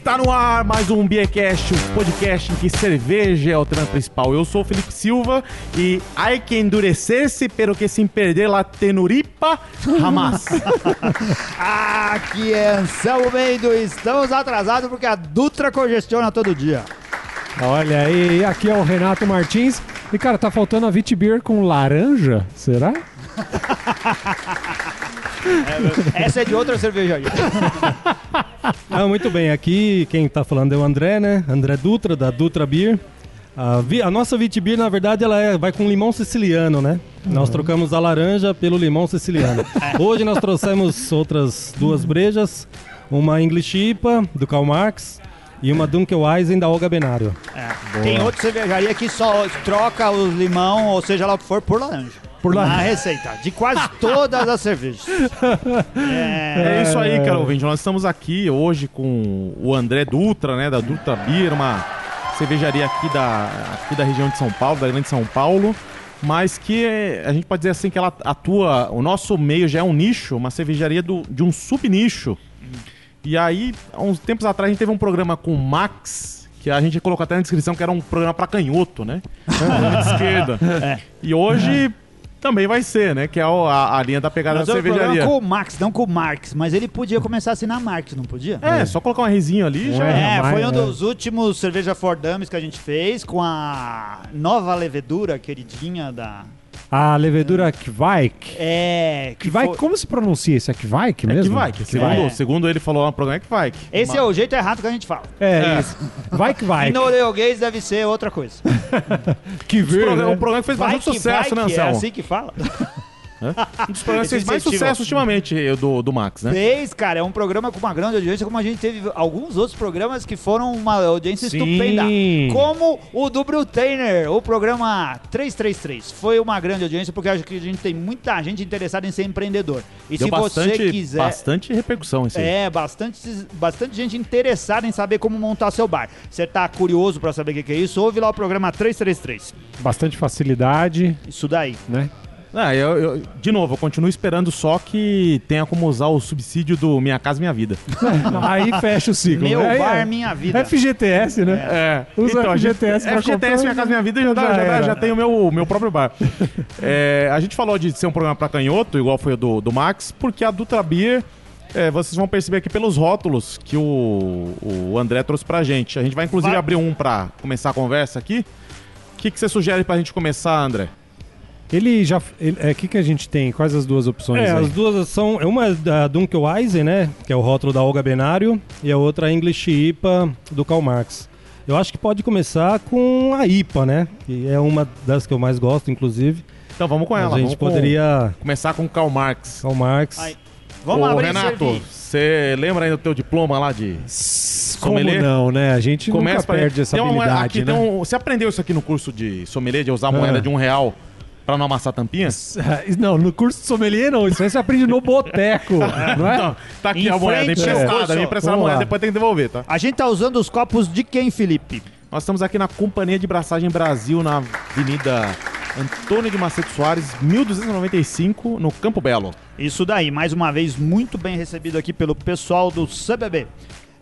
Está no ar mais um Beercast, o podcast em que cerveja é o tema principal. Eu sou o Felipe Silva e hay que endurecer-se, pero que sem perder la tenuripa, jamás. Aqui é Anselmo Mendo, estamos atrasados porque a Dutra congestiona todo dia. Olha aí, aqui é o Renato Martins. E cara, tá faltando a Vitbeer com laranja? Será? Essa é de outra cervejaria. Ah, muito bem, aqui quem tá falando é o André, né? André Dutra, da Dutra Beer. A, vi- a nossa Vitbeer, na verdade, ela é- vai com limão siciliano, né? Nós trocamos a laranja pelo limão siciliano. Hoje nós trouxemos outras duas brejas, uma English IPA, do Karl Marx, e uma Dunkelweizen, da Olga Benário. É. Tem outra cervejaria que só troca o limão, ou seja lá o que for, por laranja. Por laranja. Na receita, de quase todas as cervejas. É, É isso aí, cara ouvinte. Nós estamos aqui hoje com o André Dutra, né, da Dutra Beer, uma cervejaria aqui da, aqui da região de São Paulo, da grande São Paulo, mas que a gente pode dizer assim que ela atua, o nosso meio já é um nicho, uma cervejaria do, de um subnicho. E aí, há uns tempos atrás, a gente teve um programa com o Max, que a gente colocou até na descrição que era um programa pra canhoto, né? de esquerda. E hoje também vai ser, né? Que é a, a linha da pegada Nós da cervejaria. com o Max, não com o Marx, mas ele podia começar a assinar Marx, não podia? É, só colocar um rezinho ali já. É, É, mas- foi um é. dos últimos cerveja for Dummies que a gente fez com a nova levedura queridinha da. A levedura Kvike. É. que Kvike, foi- como se pronuncia isso? É Kvike mesmo? É que vai, que segundo, vai. segundo ele falou no programa é que vai. Esse é o jeito errado que a gente fala. É, isso. Vai que vai. E norueguês deve ser outra coisa. Que O ver, programa, né? o programa que fez Vai bastante que sucesso, vai né, que é Anselmo? assim que fala. Um dos programas que fez mais sucesso ultimamente do, do Max, né? Fez, cara, é um programa com uma grande audiência, como a gente teve alguns outros programas que foram uma audiência Sim. estupenda. Como o do Brutainer, o programa 333. Foi uma grande audiência porque acho que a gente tem muita gente interessada em ser empreendedor. E Deu se bastante, você quiser. bastante repercussão isso aí. É, bastante, bastante gente interessada em saber como montar seu bar. Você tá curioso pra saber o que que é isso? Ouve lá o programa 333. Bastante facilidade, Isso daí. né? Ah, eu, eu- de novo, eu continuo esperando só que tenha como usar o subsídio do Minha Casa Minha Vida. Aí fecha o ciclo. Meu É, bar, é. minha vida. FGTS, né? É, Usa a gente- FGTS pra FGTS Minha Casa Minha Vida já, Já já, já tem o meu, meu próprio bar. É, a gente falou de ser um programa pra canhoto, igual foi o do, do Max, porque a Dutra Beer, é, vocês vão perceber aqui pelos rótulos que o, o André trouxe pra gente. A gente vai inclusive Vai. abrir um pra começar a conversa aqui. O que, que você sugere pra gente começar, André? Ele já. ele- É, o que, que a gente tem? Quais as duas opções? É, aí? as duas são. Uma é da Dunkelweizen, né? Que é o rótulo da Olga Benário. E a outra é a English IPA do Karl Marx. Eu acho que pode começar com a IPA, né? Que é uma das que eu mais gosto, inclusive. Então vamos com ela. a gente vamos com- poderia. começar com Karl Marx. Karl Marx. Aí. Vamos Ô, abrir Renato, você lembra ainda do teu diploma lá de Como sommelier? não, né? A gente Começa nunca pra- perde essa tem uma moeda- habilidade, aqui né? tem um- Você aprendeu isso aqui no curso de sommelier, de usar a moeda Ah. de um real pra não amassar tampinha? Não, no curso de sommelier não. Isso aí você aprende no boteco, não é? Então, tá aqui Em a moeda frente emprestada. curso. Me emprestaram a moeda, lá. depois tem que devolver, tá? A gente tá usando os copos de quem, Felipe? Nós estamos aqui na Companhia de Braçagem Brasil, na Avenida Antônio de Macedo Soares, 1295, no Campo Belo. Isso daí, mais uma vez, muito bem recebido aqui pelo pessoal do CBB.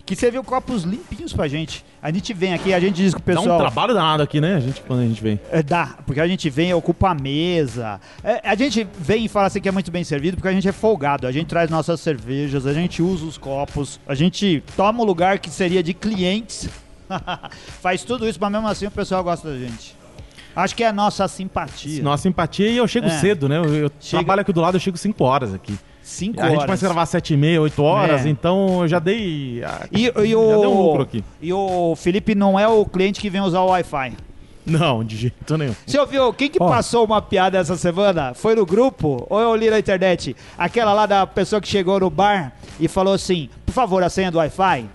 Que serviu copos limpinhos pra gente. A gente vem aqui, a gente diz que o Dá um pessoal. trabalho danado aqui, né, a gente, quando a gente vem. É, dá, porque a gente vem, ocupa a mesa. É, a gente vem e fala assim que é muito bem servido porque a gente é folgado. A gente traz nossas cervejas, a gente usa os copos, a gente toma o lugar que seria de clientes. Faz tudo isso, mas mesmo assim o pessoal gosta da gente. Acho que é a nossa simpatia. Nossa simpatia e eu chego É. cedo, né? Eu, eu Chega- trabalho aqui do lado, eu chego 5 horas aqui. Cinco a gente horas. começa a gravar 7 e meia, 8 horas, É. então eu já dei. E, e Já deu um lucro o, aqui. e o Felipe não é o cliente que vem usar o Wi-Fi. Não, de jeito nenhum. Você ouviu? Quem que Ó. passou uma piada essa semana? Foi no grupo ou eu li na internet? Aquela lá da pessoa que chegou no bar e falou assim: por favor, a senha do Wi-Fi.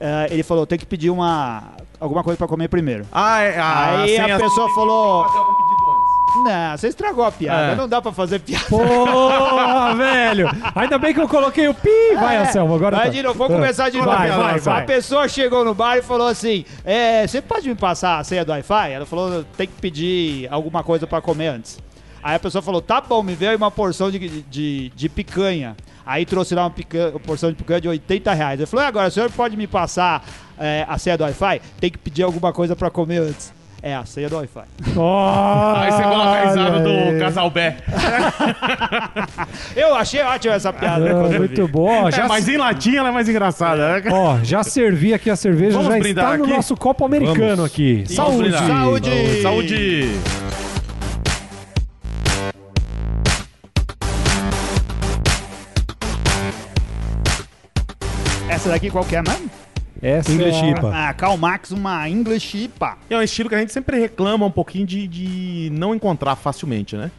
Eh, ele falou: tem que pedir uma alguma coisa pra comer primeiro. Ah, é. Aí a pessoa falou- Não, você estragou a piada. É. Não dá pra fazer piada. Porra, velho! Ainda bem que eu coloquei o pi! Vai, É. Anselmo, agora. Vai tá. de novo, vamos começar de novo. Vai, vai, A vai. pessoa chegou no bar e falou assim: é, Você pode me passar a senha do Wi-Fi? Ela falou: Tem que pedir alguma coisa pra comer antes. Aí a pessoa falou: Tá bom, me veio uma porção de, de, de picanha. Aí trouxe lá uma, picanha, uma porção de picanha de 80 reais. Eu falei, agora, o senhor pode me passar é, a senha do Wi-Fi? Tem que pedir alguma coisa pra comer antes. É, a senha do Wi-Fi. Aí você coloca a risada do casal Bé. Eu achei ótima essa piada. Ah, vi. muito bom. Ó, É, já, mas em latim ela é mais engraçada, né? ó, já servi aqui a cerveja, Vamos já brindar está no aqui? nosso copo americano Vamos. aqui. Saúde! brindar. Saúde! Saúde! Essa daqui qual que é mesmo? Essa English é a- IPA. Ah, Karl Marx, uma English IPA. É um estilo que a gente sempre reclama um pouquinho de, de não encontrar facilmente, né?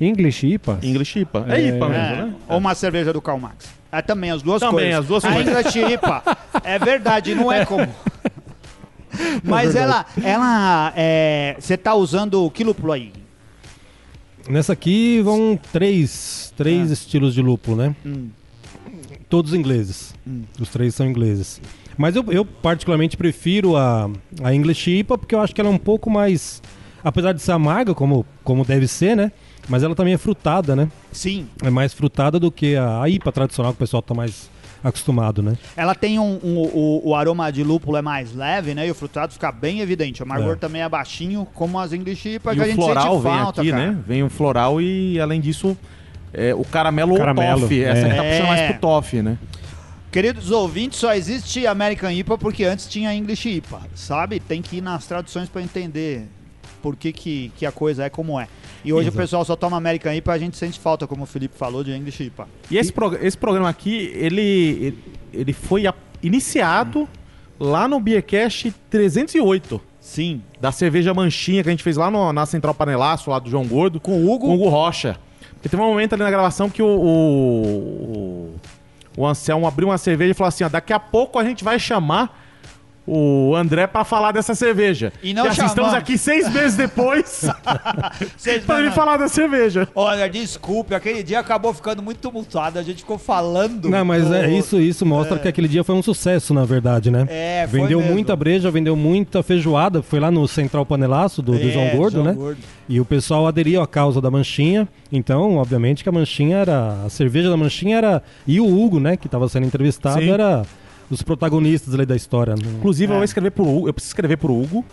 English IPA? English IPA. É, É. IPA mesmo, É, né? Ou uma cerveja do Karl Marx. É também as duas Também, coisas. as duas a coisas. English IPA. É verdade, não é comum. Mas ela, ela, é, você tá usando que lúpulo aí? Nessa aqui vão três, três Ah. estilos de lúpulo, né? Hum. Todos ingleses. Hum. Os três são ingleses. Mas eu, eu particularmente prefiro a, a English IPA porque eu acho que ela é um pouco mais. Apesar de ser amarga, como, como deve ser, né? Mas ela também é frutada, né? Sim. É mais frutada do que a, a IPA tradicional que o pessoal tá mais acostumado, né? Ela tem um, um- o, o aroma de lúpulo é mais leve, né? E o frutado fica bem evidente. O amargor É. também é baixinho, como as English IPA E que a gente floral sente vem falta, aqui, cara. né? Vem o floral e, além disso, é, o caramelo, Caramelo, ou toffee. Essa é. que tá puxando mais É. pro toffee, né? Queridos ouvintes, só existe American IPA porque antes tinha English IPA, sabe? Tem que ir nas traduções para entender por que, que, que a coisa é como é. E hoje Exato. o pessoal só toma American IPA, a gente sente falta, como o Felipe falou, de English IPA. E esse, prog- esse programa aqui, ele, ele, foi iniciado lá no Beercast 308. Sim. Da cerveja manchinha que a gente fez lá no- na Central Panelaço, lá do João Gordo. Com o Hugo? Com o Hugo Rocha. Porque teve um momento ali na gravação que o, o, o Anselmo abriu uma cerveja e falou assim: ó, daqui a pouco a gente vai chamar o André pra falar dessa cerveja. E não assim, estamos aqui seis meses depois pra ele falar da cerveja. Olha, desculpe, aquele dia acabou ficando muito tumultuado, a gente ficou falando. Não, mas do- é isso, isso mostra que aquele dia foi um sucesso, na verdade, né? É, foi Vendeu mesmo. muita breja, vendeu muita feijoada. Foi lá no Central Panelaço do, do É, João Gordo, né? Gordo. E o pessoal aderiu à causa da manchinha. Então, obviamente que a manchinha era. A cerveja da manchinha era. E o Hugo, né, que estava sendo entrevistado, Sim. era os protagonistas ali da história. Inclusive, É. eu vou escrever pro Hugo, eu preciso escrever pro Hugo.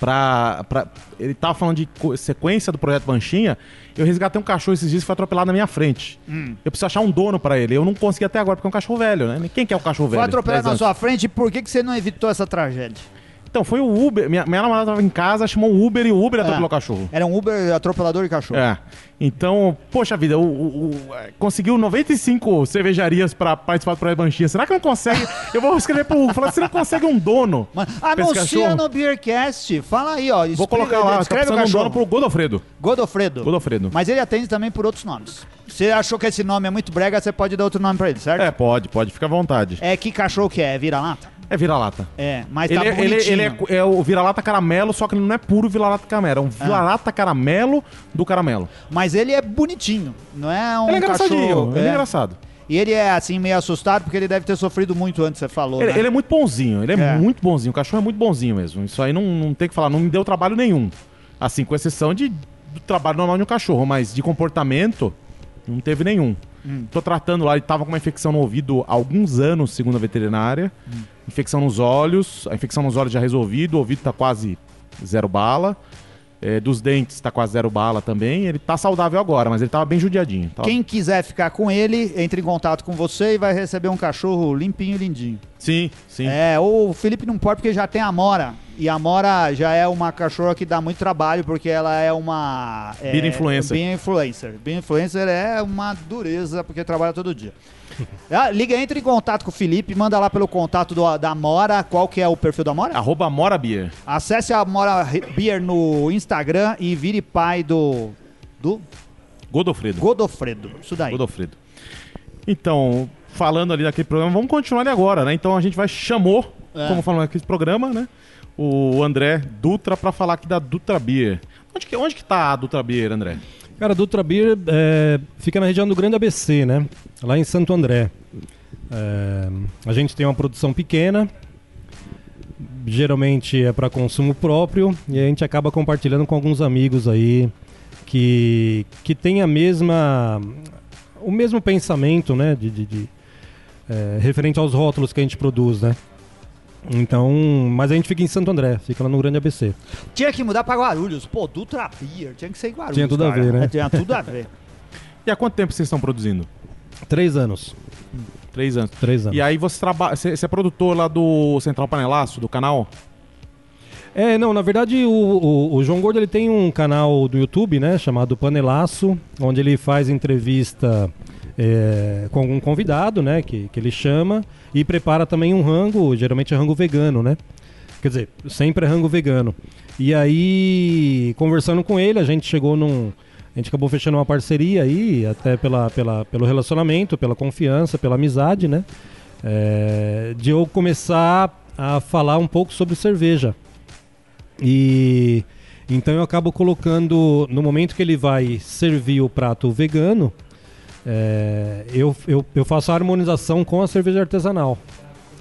Pra, pra, ele tava falando de sequência do projeto Manchinha. Eu resgatei um cachorro esses dias que foi atropelado na minha frente. Hum. Eu preciso achar um dono pra ele. Eu não consegui até agora, porque é um cachorro velho, né? Quem quer o cachorro velho? Foi atropelado 10 na anos. sua frente, e por que, que você não evitou essa tragédia? Então, foi o Uber. Minha, minha namorada tava em casa, chamou o Uber e o Uber atropelou Ah. o cachorro. Era um Uber atropelador de cachorro. É. Então, poxa vida, o, o- o- é, conseguiu 95 cervejarias pra participar do projeto Manchinha. Será que não consegue? Eu vou escrever pro Hugo, falar, você não consegue um dono? Mano, anuncia cachorro? no Beercast. Fala aí, ó. Vou colocar lá, tá Escreve o precisando de um cachorro. dono pro Godofredo. Godofredo. Godofredo. Mas ele atende também por outros nomes. Você achou que esse nome é muito brega, você pode dar outro nome pra ele, certo? É, pode, pode, fica à vontade. É, que cachorro que é? É Vira-lata? É vira-lata. É, mas Ele, tá é- ele, bonitinho. ele é, é o vira-lata caramelo, só que ele não é puro vira-lata caramelo. É um vira-lata caramelo do caramelo. Mas ele é bonitinho, não é um ele é engraçadinho, cachorro... ele é é. engraçado. E ele é, assim, meio assustado porque ele deve ter sofrido muito antes, você falou, Ele, né? ele é muito bonzinho, ele é, É. muito bonzinho. O cachorro é muito bonzinho mesmo. Isso aí não, não tem que falar, não me deu trabalho nenhum. Assim, com exceção de, do trabalho normal de um cachorro, mas de comportamento, não teve nenhum. Hum. Tô tratando lá, ele tava com uma infecção no ouvido há alguns anos, segundo a veterinária. Hum. Infecção nos olhos, a infecção nos olhos já resolvido, o ouvido tá quase zero bala. É, dos dentes tá quase zero bala também. Ele tá saudável agora, mas ele tava bem judiadinho. Tava- Quem quiser ficar com ele, entre em contato com você e vai receber um cachorro limpinho e lindinho. Sim, sim. É, o Felipe não pode porque já tem a Mora. E a Mora já é uma cachorra que dá muito trabalho porque ela é uma. É, Beer influencer. Beer influencer. Beer influencer é uma dureza porque trabalha todo dia. Ah, liga, entre em contato com o Felipe, manda lá pelo contato do- da Mora. Qual que é o perfil da Mora? Arroba Beer. Acesse a Mora Beer no Instagram e vire pai do. do Godofredo. Godofredo. Isso daí. Godofredo. Então, falando ali daquele programa, vamos continuar ali agora, né? Então a gente vai chamou, É. como falando aqui programa, né? O André Dutra pra falar aqui da Dutra Beer. Onde que, onde que tá a Dutra Beer, André? Cara, Dutra Beer é, fica na região do Grande ABC, né? Lá em Santo André. É, a gente tem uma produção pequena, geralmente é para consumo próprio e a gente acaba compartilhando com alguns amigos aí que, que tem a mesma o mesmo pensamento, né? De, de- de, é, referente aos rótulos que a gente produz, né? Então, mas a gente fica em Santo André, fica lá no Grande ABC. Tinha que mudar pra Guarulhos. Pô, Dutra Beer, tinha que ser em Guarulhos. Tinha tudo a cara. ver, né? É, tinha tudo a ver. E há quanto tempo vocês estão produzindo? Três anos. Três anos. Três anos. E aí você trabalha. Você você é produtor lá do Central Panelaço, do canal? É, não, na verdade o, o- o João Gordo ele tem um canal do YouTube, né, chamado Panelaço, onde ele faz entrevista é, com algum convidado, né, que, que ele chama, e prepara também um rango, geralmente é rango vegano, né? Quer dizer, sempre é rango vegano. E aí, conversando com ele, a gente chegou num. A gente acabou fechando uma parceria aí, até pela, pela, pelo relacionamento, pela confiança, pela amizade, né? É, de eu começar a falar um pouco sobre cerveja. E então eu acabo colocando, no momento que ele vai servir o prato vegano, é, eu, eu, eu faço a harmonização com a cerveja artesanal.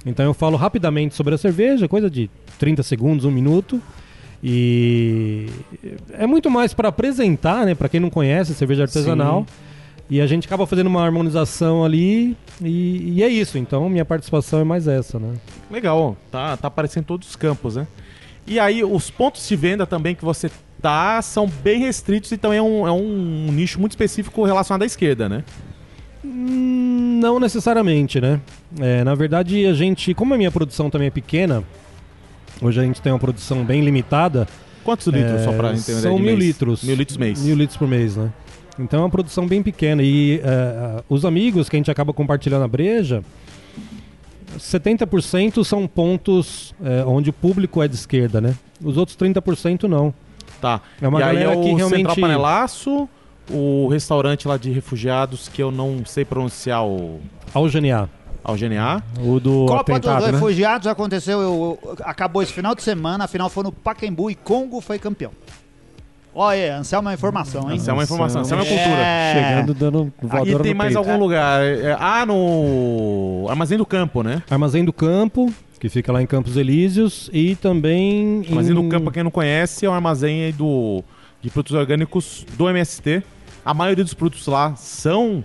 Então eu falo rapidamente sobre a cerveja, coisa de 30 segundos, um minuto. E é muito mais para apresentar, né, para quem não conhece cerveja artesanal. E a gente acaba fazendo uma harmonização ali e, e é isso. Então minha participação é mais essa, né? Legal, tá, tá aparecendo em todos os campos, né? E aí, os pontos de venda também que você tá são bem restritos e também é um, é um nicho muito específico relacionado à esquerda, né? Hum, Não necessariamente, né? É, na verdade, a gente, como a minha produção também é pequena, hoje a gente tem uma produção bem limitada. Quantos litros, é, só pra entender? São mil mês? litros. Mil litros mês. Mil litros por mês, né? Então é uma produção bem pequena. E é, os amigos que a gente acaba compartilhando a breja, 70% são pontos é, onde o público é de esquerda, né? Os outros 30% não. Tá. É uma e aí galera é o que realmente- Central Panelaço, o restaurante lá de refugiados que eu não sei pronunciar o Algenear. Algenear. O do Copa atentado, dos né? Refugiados aconteceu, eu- eu- acabou esse final de semana, a final foi no Pacaembu e Congo foi campeão. Olha, Anselmo é uma informação, hein? Isso é uma informação, isso é uma cultura. É. Chegando, dando E voadora tem no mais peito. algum lugar? É, ah, no Armazém do Campo, né? Armazém do Campo, que fica lá em Campos Elíseos, e também. Armazém em... do Campo, pra quem não conhece, é um armazém aí do, de produtos orgânicos do MST. A maioria dos produtos lá são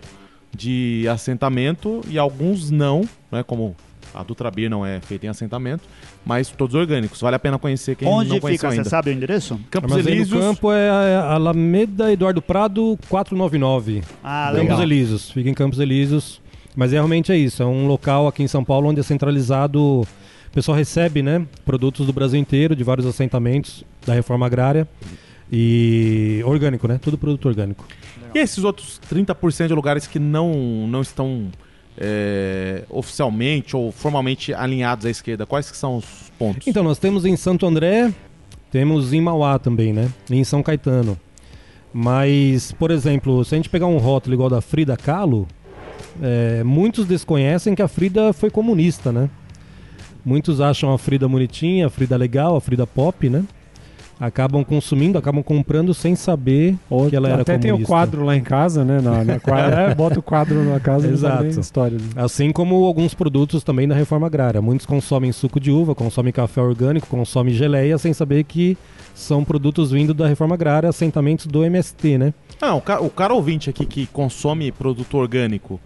de assentamento e alguns não, né? Como a Dutra Beer não é feita em assentamento, mas todos orgânicos. Vale a pena conhecer quem Onde não conheceu fica, você sabe o endereço? Campos Armazém Elíseos, Campo é a Alameda Eduardo Prado 499. Ah, Campos legal. Elíseos, fica em Campos Elíseos. Mas é, realmente é isso, é um local aqui em São Paulo onde é centralizado. O pessoal recebe né, produtos do Brasil inteiro, de vários assentamentos da reforma agrária. E orgânico, né? Tudo produto orgânico. E esses outros 30% de lugares que não, não estão é, oficialmente ou formalmente alinhados à esquerda, quais que são os pontos? Então, nós temos em Santo André, temos em Mauá também, né? E em São Caetano. Mas, por exemplo, se a gente pegar um rótulo igual da Frida Kahlo, é, muitos desconhecem que a Frida foi comunista, né? Muitos acham a Frida bonitinha, a Frida legal, a Frida pop, né? Acabam consumindo, acabam comprando sem saber Ou que ela era até tem o comunista. quadro lá em casa, né? Na, na quadra, é, bota o quadro na casa e Exato. história. Assim como alguns produtos também da reforma agrária. Muitos consomem suco de uva, consomem café orgânico, consomem geleia sem saber que são produtos vindo da reforma agrária, assentamentos do MST, né? Não, o, ca- o cara ouvinte aqui que consome produto orgânico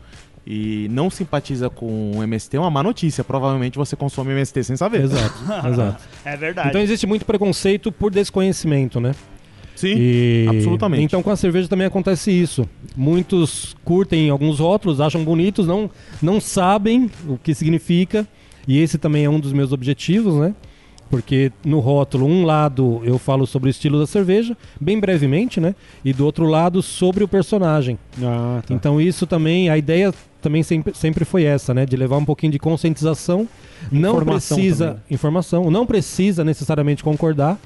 e não simpatiza com o MST é uma má notícia. Provavelmente você consome MST sem saber. Exato, exato. É verdade. Então existe muito preconceito por desconhecimento, né? Sim, E- absolutamente. Então com a cerveja também acontece isso. Muitos curtem alguns rótulos, acham bonitos, não, não sabem o que significa. E esse também é um dos meus objetivos, né? Porque no rótulo, um lado eu falo sobre o estilo da cerveja, bem brevemente, né? E do outro lado sobre o personagem. Ah, tá. Então isso também, a ideia também sempre, sempre foi essa, né? De levar um pouquinho de conscientização. Não Informação precisa. também. Informação. Não precisa necessariamente concordar.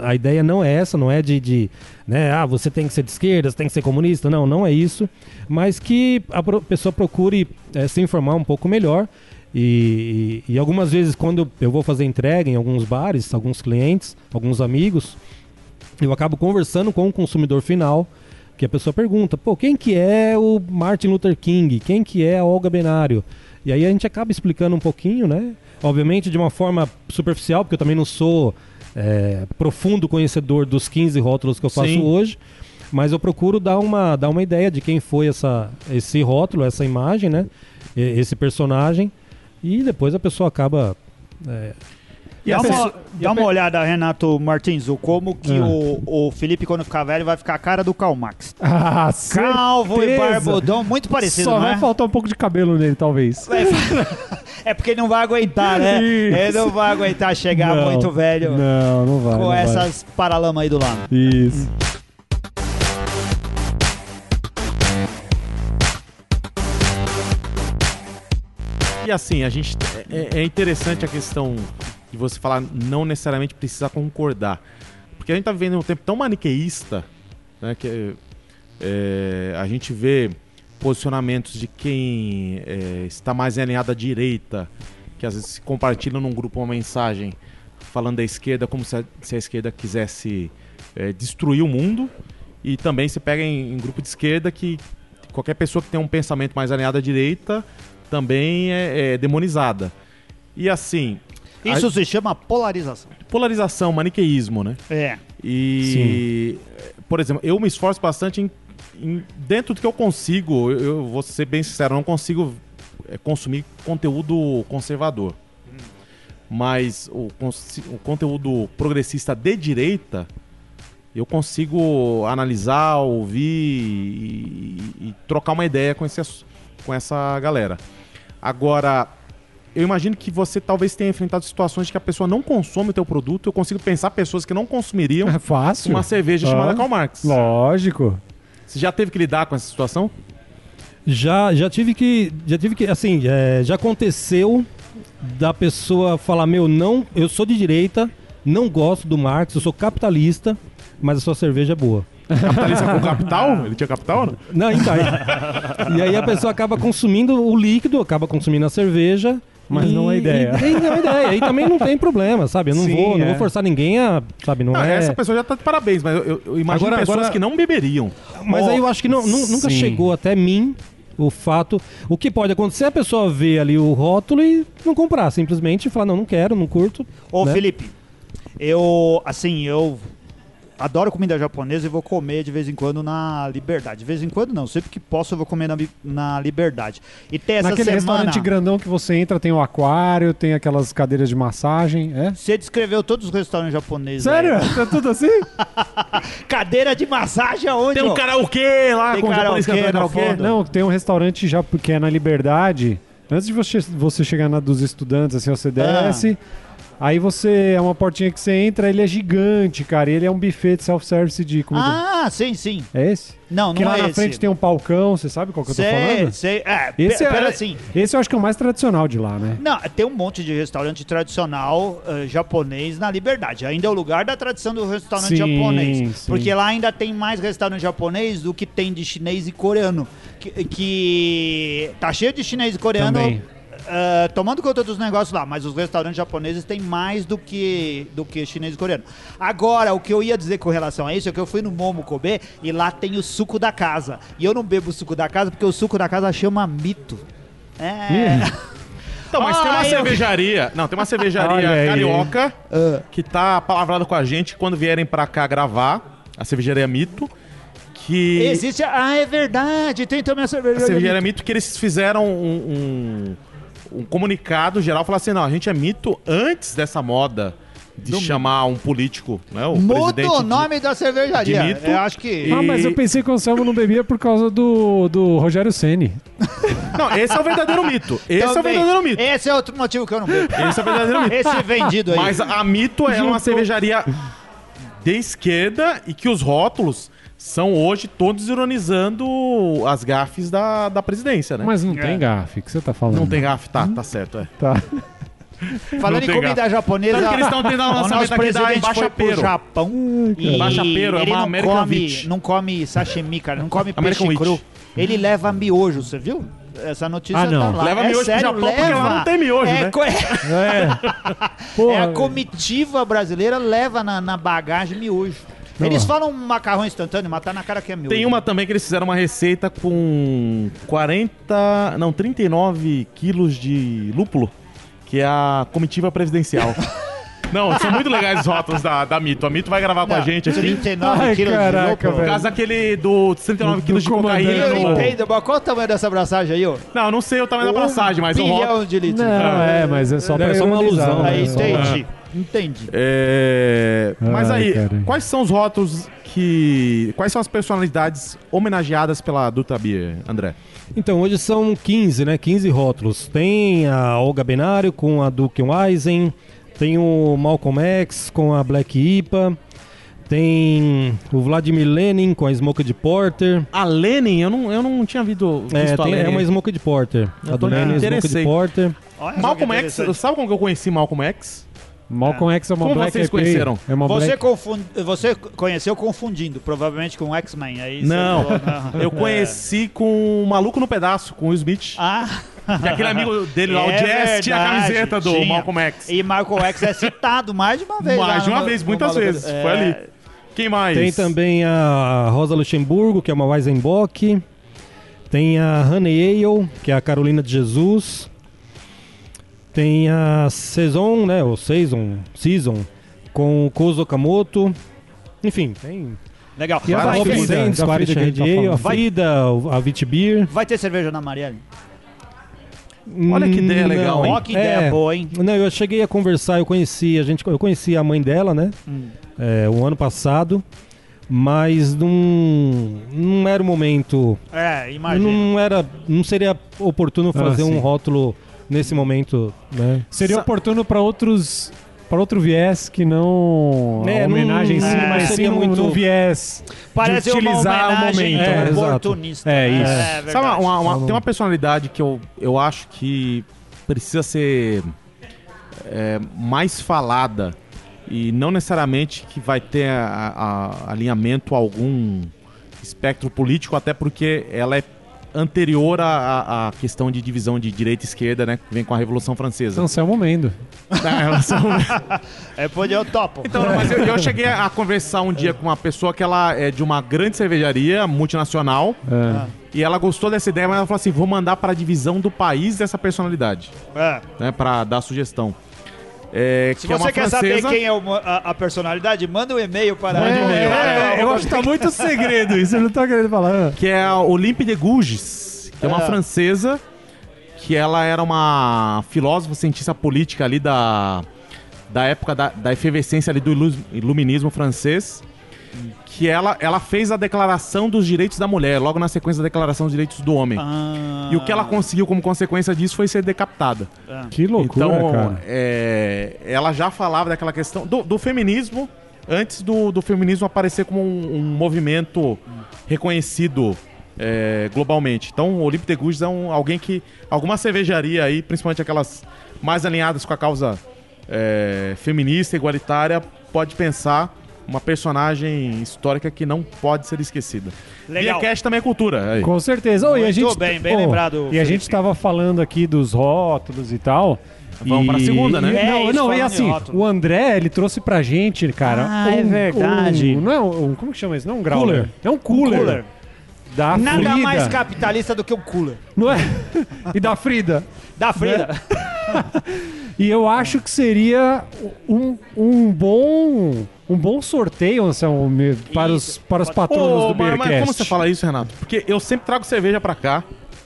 A ideia não é essa, não é de, de, né, ah, você tem que ser de esquerda, você tem que ser comunista. Não, não é isso. Mas que a pessoa procure eh, se informar um pouco melhor. E, e- e algumas vezes, quando eu vou fazer entrega em alguns bares, alguns clientes, alguns amigos, eu acabo conversando com o consumidor final, que a pessoa pergunta, pô, quem que é o Martin Luther King? Quem que é a Olga Benário? E aí a gente acaba explicando um pouquinho, né? Obviamente de uma forma superficial, porque eu também não sou é, profundo conhecedor dos 15 rótulos que eu faço Sim. hoje, Mas eu procuro dar uma, dar uma ideia de quem foi essa, esse rótulo, essa imagem, né? Esse personagem. E depois a pessoa acaba. é, E dá uma, dá uma olhada, Renato Martins, o como que Ah. o, o Felipe, quando ficar velho, vai ficar a cara do Karl Marx. Ah, Calvo e certeza. barbudão, muito parecido, Só não vai é? faltar um pouco de cabelo nele, talvez. É porque ele não vai aguentar, né? Isso. Ele não vai aguentar chegar Não, muito velho Não, não vai. com não vai. essas paralamas aí do lado. Isso. E assim, a gente. É, é interessante a questão de você falar não necessariamente precisa concordar. Porque a gente tá vivendo um tempo tão maniqueísta, né? Que é, a gente vê posicionamentos de quem é, está mais alinhado à direita, que às vezes compartilham num grupo uma mensagem falando da esquerda como se a, se a esquerda quisesse é, destruir o mundo. E também se pega em, em grupo de esquerda que qualquer pessoa que tem um pensamento mais alinhado à direita também é, é demonizada. E assim, Isso se chama polarização. polarização, maniqueísmo, né? É. E, por exemplo, eu me esforço bastante em, em- dentro do que eu consigo, eu, eu vou ser bem sincero, eu não consigo é, consumir conteúdo conservador. Mas o, o conteúdo progressista de direita, eu consigo analisar, ouvir e, e- e trocar uma ideia com, esse, com essa galera. Agora, eu imagino que você talvez tenha enfrentado situações de que a pessoa não consome o teu produto. Eu consigo pensar pessoas que não consumiriam É fácil. uma cerveja Ah. chamada Karl Marx. Lógico. Você já teve que lidar com essa situação? Já, já tive que. Já tive que. Assim, é, já aconteceu da pessoa falar, meu, não, eu sou de direita, não gosto do Marx, eu sou capitalista, mas a sua cerveja é boa. Capitalista com capital? Ele tinha capital? Não? Não, então. e aí a pessoa acaba consumindo o líquido, acaba consumindo a cerveja. Mas e- não a ideia. E, e não a ideia. E também não tem problema, sabe? Eu não, Sim, vou, não é. vou forçar ninguém a. Sabe, não, Não, é. Essa pessoa já tá de parabéns, mas eu, eu- imagino Agora- pessoas agora- que não beberiam. Mas Ó, aí eu acho que não, nu- nunca sim. chegou até mim o fato. O que pode acontecer é a pessoa ver ali o rótulo e não comprar, simplesmente falar, não, não quero, não curto. Ô, né? Felipe, eu, assim, eu adoro comida japonesa e vou comer de vez em quando na Liberdade. De vez em quando não, sempre que posso eu vou comer na, na Liberdade. E tem essa Naquele semana... restaurante grandão que você entra, tem o aquário, tem aquelas cadeiras de massagem, é? Você descreveu todos os restaurantes japoneses. Sério? aí. É tudo assim? Cadeira de massagem aonde? Tem um ó? karaokê lá Tem com o japonês karaokê no karaokê. Não, tem um restaurante já que é na Liberdade. Antes de você, você chegar na dos estudantes, assim, você desce. Aí você é uma portinha que você entra, ele é gigante, cara. Ele é um buffet de self-service de comida. Ah, sim, sim. É esse? Não, não que lá é na esse. frente tem um palcão, você sabe qual que eu tô sei, falando? sei. É, Esse é, pera assim. esse eu acho que é o mais tradicional de lá, né? Não, tem um monte de restaurante tradicional eh, japonês na Liberdade. Ainda é o lugar da tradição do restaurante Sim, japonês. sim. Porque lá ainda tem mais restaurante japonês do que tem de chinês e coreano. Que, que tá cheio de chinês e coreano Também. Eh, tomando conta dos negócios lá. Mas os restaurantes japoneses têm mais do que, do que chinês e coreano. Agora, o que eu ia dizer com relação a isso é que eu fui no Momo Kobe e lá tem o suco da casa. E eu não bebo o suco da casa porque o suco da casa chama mito. É. Então, mas tem uma Ah, eu- cervejaria. Não, tem uma cervejaria carioca Ah. que tá palavrada com a gente quando vierem pra cá gravar. A cervejaria Mito. Que. Existe. Ah, é verdade. Tem também a A cerveja. cervejaria Mito que eles fizeram um, um, um comunicado geral falando assim: não, a gente é mito antes dessa moda de Do- chamar um político, né? O Muda presidente o nome da cervejaria. de mito. Eu acho que. E- Ah, mas eu pensei que o Anselmo não bebia por causa do, do Rogério Ceni. De... Não, esse é o verdadeiro mito. Esse é o Também. verdadeiro mito. Esse é outro motivo que eu não bebo. Esse é o verdadeiro mito. Esse vendido aí. Mas a Mito é uma cervejaria de esquerda e que os rótulos são hoje todos ironizando as gafes da, da presidência, né? Mas não É. tem gafe, o que você tá falando? Não tem gafe, tá, tá certo, é. Tá. Falando em comida gato. japonesa. Tanto que eles estão tendo um o lançamento nosso aqui da presidente Embaixo foi pro Pero. Japão. E Embaixo Pero é ele uma não American come, Wheat. não come sashimi, cara. Não come American peixe cru. Ele leva miojo, você viu? Essa notícia Ah, não. tá lá. Leva é miojo pro sério, Japão, porque leva. lá não tem miojo, é, né? co- É. É a comitiva brasileira leva na, na bagagem miojo. Não. Eles falam macarrão instantâneo, mas tá na cara que é miojo. Tem uma também que eles fizeram uma receita com 40, não, 39 quilos de lúpulo, que é a comitiva presidencial. Não, são muito legais os rótulos da, da Mito. A Mito vai gravar com a Não, gente aqui. 39 Ai, quilos caraca, de lúpulo. Por velho. causa daquele do 39 Do- quilos de do cocaína. Eu no- entendo, mas qual o tamanho dessa abraçagem aí, ó? Não, eu não sei o tamanho da abraçagem, mas o um rótulo. bilhão de litros. Não, é, mas é só É, pra só uma ironizar, alusão, né? Aí, Só- entendi. Entendi. É, Mas Ai, aí, cara. quais são os rótulos que. Quais são as personalidades homenageadas pela Dutra Beer, André? Então, hoje são 15, né? 15 rótulos. Tem a Olga Benário com a Duke Wisen, tem o Malcolm X com a Black IPA, tem o Vladimir Lenin com a Smoked Porter. A Lenin, eu não, eu não tinha visto, É, visto a tem- é uma Smoked Porter. Eu A do Lenin é interessei. Smoked Porter. Olha Malcolm X, sabe como que eu conheci Malcolm X? Malcolm X é uma Como Black vocês conheceram? É uma Você, Black... confund... você conheceu confundindo, provavelmente com X-Men. Aí Não, falou, não. eu conheci com o Maluco no Pedaço, com o Smith. Ah, Que aquele amigo dele lá, o É Jess, tinha a camiseta do tinha. Malcolm X. e Malcolm X é citado mais de uma vez. Mais de uma no- vez, no muitas vezes. É, Foi ali. Quem mais? Tem também a Rosa Luxemburgo, que é uma Weizenbock. Tem a Honey Ale, que é a Carolina de Jesus. Tem a Saison, né? Ou Saison, Season, com o Kozo Okamoto. Enfim, tem Legal. E a Vai, da ter- Frida? Saints, da 40 Frida que a gente tá a. Frida, a Vitibir. vai ter cerveja na Marielle? Olha que ideia legal, hein? Ó, que ideia boa, hein? Não, eu cheguei a conversar, eu conheci, a gente, eu conheci a mãe dela, né? Hum. É, o ano passado, mas não, não era o momento É, imagina. Não era, não seria oportuno fazer sim. um rótulo nesse momento, né? Seria Sa- oportuno pra outros... Para outro viés que não É, a não- homenagem em si, é, mas sim muito- num viés Parece de uma utilizar o homenagem momento. É, né? oportunista. É, né? isso. É, verdade. Sabe, uma- uma- uma- tem uma personalidade que eu, eu acho que precisa ser é, mais falada e não necessariamente que vai ter a- a- alinhamento a algum espectro político, até porque ela é anterior à, à- à questão de divisão de direita e esquerda, né? Que vem com a Revolução Francesa. Anselmo Mendo. Na relação- É, pode eu topo. Então, mas eu, eu cheguei a conversar um dia com uma pessoa que ela é de uma grande cervejaria multinacional É. e ela gostou dessa ideia, mas ela falou assim: vou mandar para a divisão do país dessa personalidade, É. né? Para dar sugestão. É, Se que é você uma quer francesa, saber quem é o- a, a personalidade, manda um e-mail para... Mande um e-mail. É, eu acho que tá muito segredo isso, eu não tô querendo falar. que é a Olympe de Gouges, que é uma É. francesa que ela era uma filósofa, cientista política ali da, da época da, da efervescência ali do ilu- iluminismo francês. Que ela, ela fez a declaração dos direitos da mulher, logo na sequência da declaração dos direitos do homem. Ah, E o que ela conseguiu como consequência disso foi ser decapitada. Que loucura, então, cara. é, ela já falava daquela questão do, do feminismo antes do, do feminismo aparecer como um, um movimento reconhecido é, globalmente. Então, o Olympe de Gouges é um, alguém que alguma cervejaria aí, principalmente aquelas mais alinhadas com a causa é, feminista, igualitária, pode pensar uma personagem histórica que não pode ser esquecida. Legal. Via Cash também é cultura. aí. Com certeza. Ô, e a gente, bem, bem ô, lembrado, E a Felipe. gente tava falando aqui dos rótulos e tal. Vamos e- pra segunda, né? e- É, não, não, e falando em assim, o André, ele trouxe pra gente, cara. Ah, é verdade. um- não é um, um- como que chama isso? Não é um growler. Cooler. É um cooler. Cooler. Da Nada Frida. mais capitalista do que um cooler. Não é? e da Frida. Da Frida. E eu acho que seria um, um bom um bom sorteio, Anselmo, para os, para os patronos Ô, do Beercast. mas como você fala isso, Renato? Porque eu sempre trago cerveja pra cá.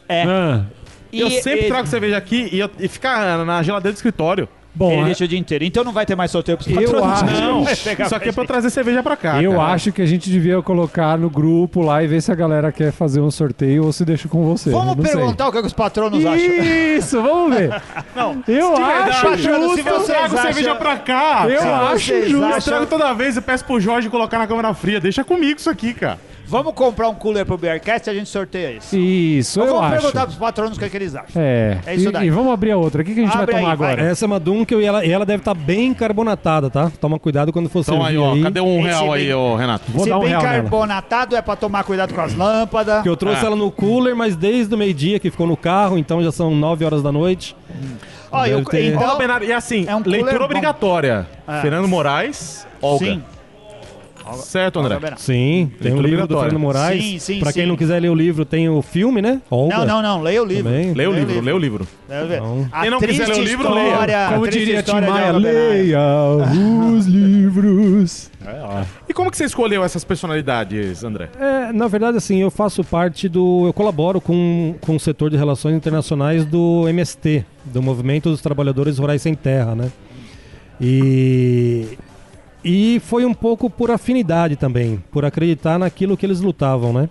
É. Ah, E eu sempre ele- trago cerveja aqui e, eu- e fica na geladeira do escritório. Bom, Ele é- deixa o dia inteiro. Então não vai ter mais sorteio pros Eu patronos. acho. Não, isso aqui é pra pra trazer cerveja pra cá. eu cara. acho que a gente devia colocar no grupo lá e ver se a galera quer fazer um sorteio ou se deixa com você. Vamos não sei. perguntar o que, que os patronos acham. Isso, vamos ver. Não, Eu verdade, acho patrono, se justo. eu trago acham- cerveja pra cá. Eu acho justo. Eu trago toda vez, eu peço pro Jorge colocar na câmera fria. Deixa comigo isso aqui, cara. Vamos comprar um cooler pro Bearcast e a gente sorteia isso. Isso, Ou eu vamos acho. perguntar pros patronos o que, é que eles acham. É. É isso e, daí. e vamos abrir a outra. O que, que a gente Abre vai tomar aí, vai. agora? Essa é uma Dunkel e ela, e ela deve estar bem carbonatada, tá? Toma cuidado quando for Então aí, servir ó, aí. cadê um Esse real aí, bem- ô Renato? Vou Se dar um bem real nela. carbonatado é pra tomar cuidado com as lâmpadas. Que eu trouxe Ah. ela no cooler, mas desde o meio-dia que ficou no carro, então já são 9 horas da noite. Ó, eu, Deve ter- então, Bernardo, e assim, é um cooler leitura obrigatória. Ah. Fernando Moraes, Olga. sim. Certo, André? Sim, tem o livro do. Fernando Moraes. Sim, sim, pra quem sim. não quiser ler o livro, tem o filme, né? Olga. Não, não, não, leia o livro. Também. Lê o livro, lê o livro. Leia o livro. A Quem não quiser triste ler o livro, história, leia. a Como triste diria Tim história de Maia, Olga leia os livros. E como que você escolheu essas personalidades, André? É, na verdade, assim, eu faço parte do. Eu colaboro com, com o setor de relações internacionais do MST, do Movimento dos Trabalhadores Rurais Sem Terra, né? E. E foi um pouco por afinidade também, por acreditar naquilo que eles lutavam, né?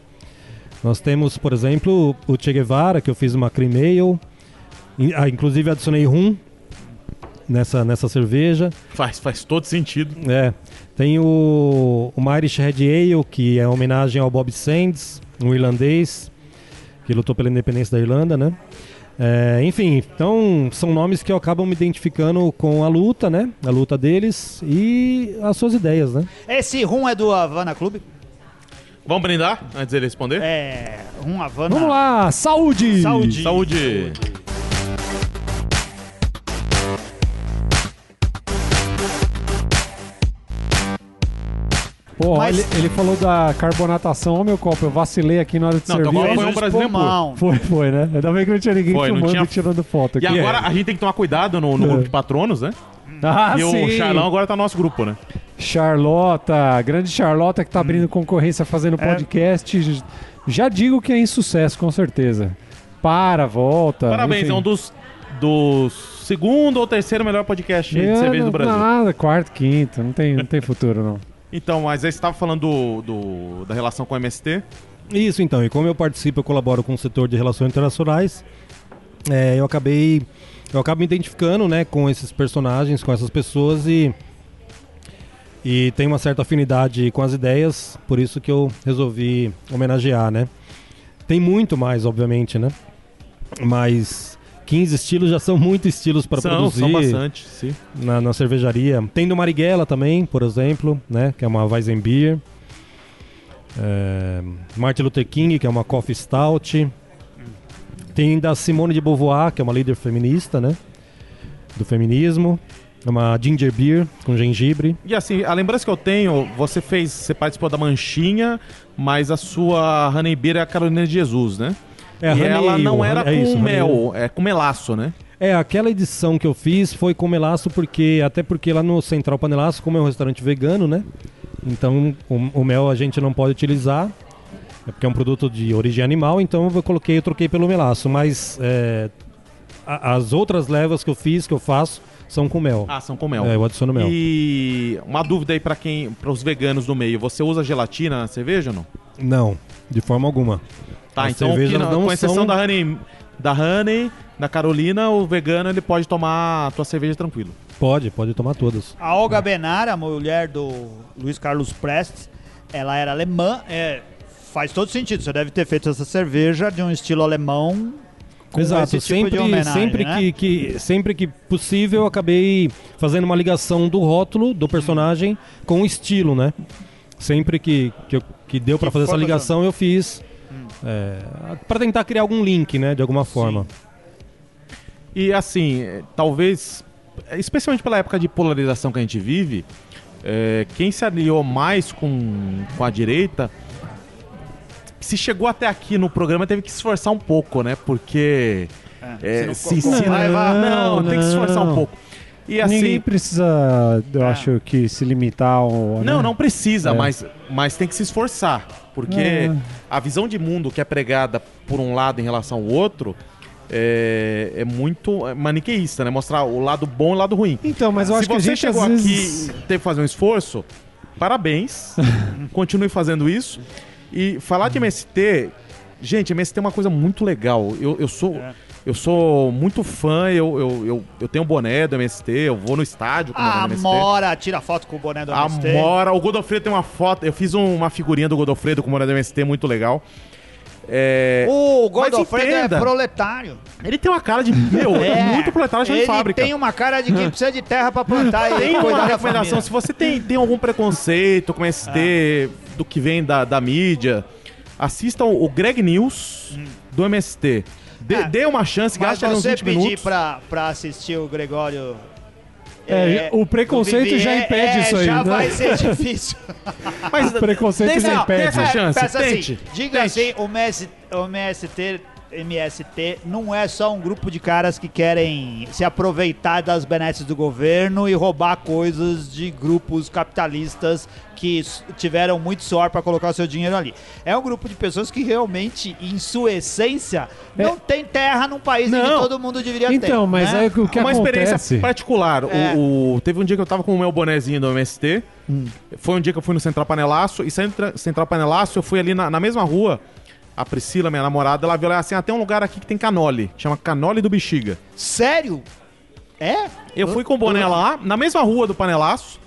Nós temos, por exemplo, o Che Guevara, que eu fiz uma cremail, in- ah, inclusive adicionei rum nessa, nessa cerveja. Faz, faz todo sentido. É. Tem o, o Irish Red Ale, que é homenagem ao Bob Sands, um irlandês que lutou pela independência da Irlanda, né? É, enfim, então são nomes que acabam me identificando com a luta, né? A luta deles e as suas ideias, né? Esse rum é do Havana Clube? Vamos brindar antes dele responder? É. Rum Havana. Vamos lá, saúde! Saúde. Saúde! Pô, Mas- ele, ele falou da carbonatação. Ó, meu copo, eu vacilei aqui na hora de Não, servir. Fez Foi um brasileiro espumão. Foi, foi, né? Ainda bem que não tinha ninguém Foi, não filmando tinha- e tirando foto E aqui. agora a gente tem que tomar cuidado no, no É. grupo de patronos, né? Ah, e sim. o Charlão agora tá no nosso grupo, né? Charlota, grande Charlota Hum. que tá abrindo concorrência fazendo É. podcast. Já digo que é insucesso, com certeza. Para, volta. Parabéns, enfim. é um dos, dos segundo ou terceiro melhor podcast de É, cerveja não- do Brasil. Nada, quarto, quinto, não tem, não tem futuro, não. Então, mas aí você tava falando do, do- da relação com o MST. Isso então, e como eu participo, eu colaboro com o setor de relações internacionais, é, eu acabei. Eu acabo me identificando né, com esses personagens, com essas pessoas e. E tenho uma certa afinidade com as ideias, por isso que eu resolvi homenagear, né? Tem muito mais, obviamente, né? Mas 15 estilos já são muito estilos para produzir são bastante, sim. na, na cervejaria. Tem do Marighella também, por exemplo, né? Que é uma Weizenbier. É, Martin Luther King, que é uma Coffee Stout. Tem da Simone de Beauvoir, que é uma líder feminista, né? Do feminismo. É uma Ginger Beer com gengibre. E assim, a lembrança que eu tenho, você fez, você participou da Manchinha, mas a sua Honey Beer é a Carolina de Jesus, né? É, e ela não era é com isso, Honey mel, é com melaço, né? É, aquela edição que eu fiz foi com melaço, porque até porque lá no Central Panelaço, como é um restaurante vegano, né? Então o, o mel a gente não pode utilizar, é porque é um produto de origem animal, então eu coloquei, eu troquei pelo melaço. Mas é, a- as outras levas que eu fiz, que eu faço, são com mel. Ah, são com mel. É, eu adiciono mel. E uma dúvida aí pra quem, para os veganos do meio, você usa gelatina na cerveja ou não? Não, de forma alguma. Tá, As então cervejas que não- com exceção são- da Honey, da Honey, da Carolina, o vegano ele pode tomar a tua cerveja tranquilo. Pode, pode tomar todas. A Olga Benar, a mulher do Luiz Carlos Prestes, ela era alemã. é, faz todo sentido. Você deve ter feito essa cerveja de um estilo alemão. Com Exato, tipo sempre, sempre, né? que, que, sempre que possível eu acabei fazendo uma ligação do rótulo do personagem com o estilo, né? Sempre que, que, eu- que deu pra Que fazer essa ligação eu fiz é, para tentar criar algum link, né? De alguma forma. E assim, eh, talvez, especialmente pela época de polarização que a gente vive, eh, quem se aliou mais com, com a direita, se chegou até aqui no programa, teve que se esforçar um pouco, né? Porque É, eh, se se não- ensina. Não, Não, tem que se esforçar um não. pouco. E assim. Ninguém precisa, eu É. acho, que se limitar ao. Não, né? não precisa, É. mas, mas tem que se esforçar. Porque É. a visão de mundo que é pregada por um lado em relação ao outro é, é muito maniqueísta, né? Mostrar o lado bom e o lado ruim. Então, mas eu Se acho que a você gente chegou às aqui vezes... e teve que fazer um esforço, parabéns. Continue fazendo isso. E falar de MST, gente, MST é uma coisa muito legal. Eu, eu sou. É. Eu sou muito fã, eu, eu, eu, eu tenho um boné do MST, eu vou no estádio com o boné do MST. Mora tira foto com o boné do MST. Mora, o Godofredo tem uma foto. Eu fiz um- uma figurinha do Godofredo com o boné do MST muito legal. É, O Godofredo é proletário. ele tem uma cara de. Meu, é, muito proletário de Ele fábrica. tem uma cara de quem precisa de terra pra plantar e Tem cuidar uma da recomendação, se você tem, tem algum preconceito com MST, do que vem da, da mídia, assistam o Greg News do MST. Dê, Ah, dê uma chance, Mas gaste ali uns você 20 pedir minutos. pra, pra assistir o Gregório É, o preconceito já impede é, isso aí, Já né? vai ser difícil. Mas O preconceito já impede. tem essa chance. Pensa tente. assim, diga tente. assim, o MS, o MST, MST não é só um grupo de caras que querem se aproveitar das benesses do governo e roubar coisas de grupos capitalistas que tiveram muito suor para colocar o seu dinheiro ali. É um grupo de pessoas que realmente, em sua essência, não tem terra num país em que Não. todo mundo deveria ter. Então, mas né? é o que uma experiência acontece... particular. O- É. O, teve um dia que eu tava com o meu bonezinho do MST. Foi um dia que eu fui no Central Panelaço. E Central Panelaço, eu fui ali na, na mesma rua. A Priscila, minha namorada, ela viu lá assim: ah, tem um lugar aqui que tem canole. Chama Canole do Bexiga. Sério? É? Eu fui com o boné lá, na mesma rua do Panelaço.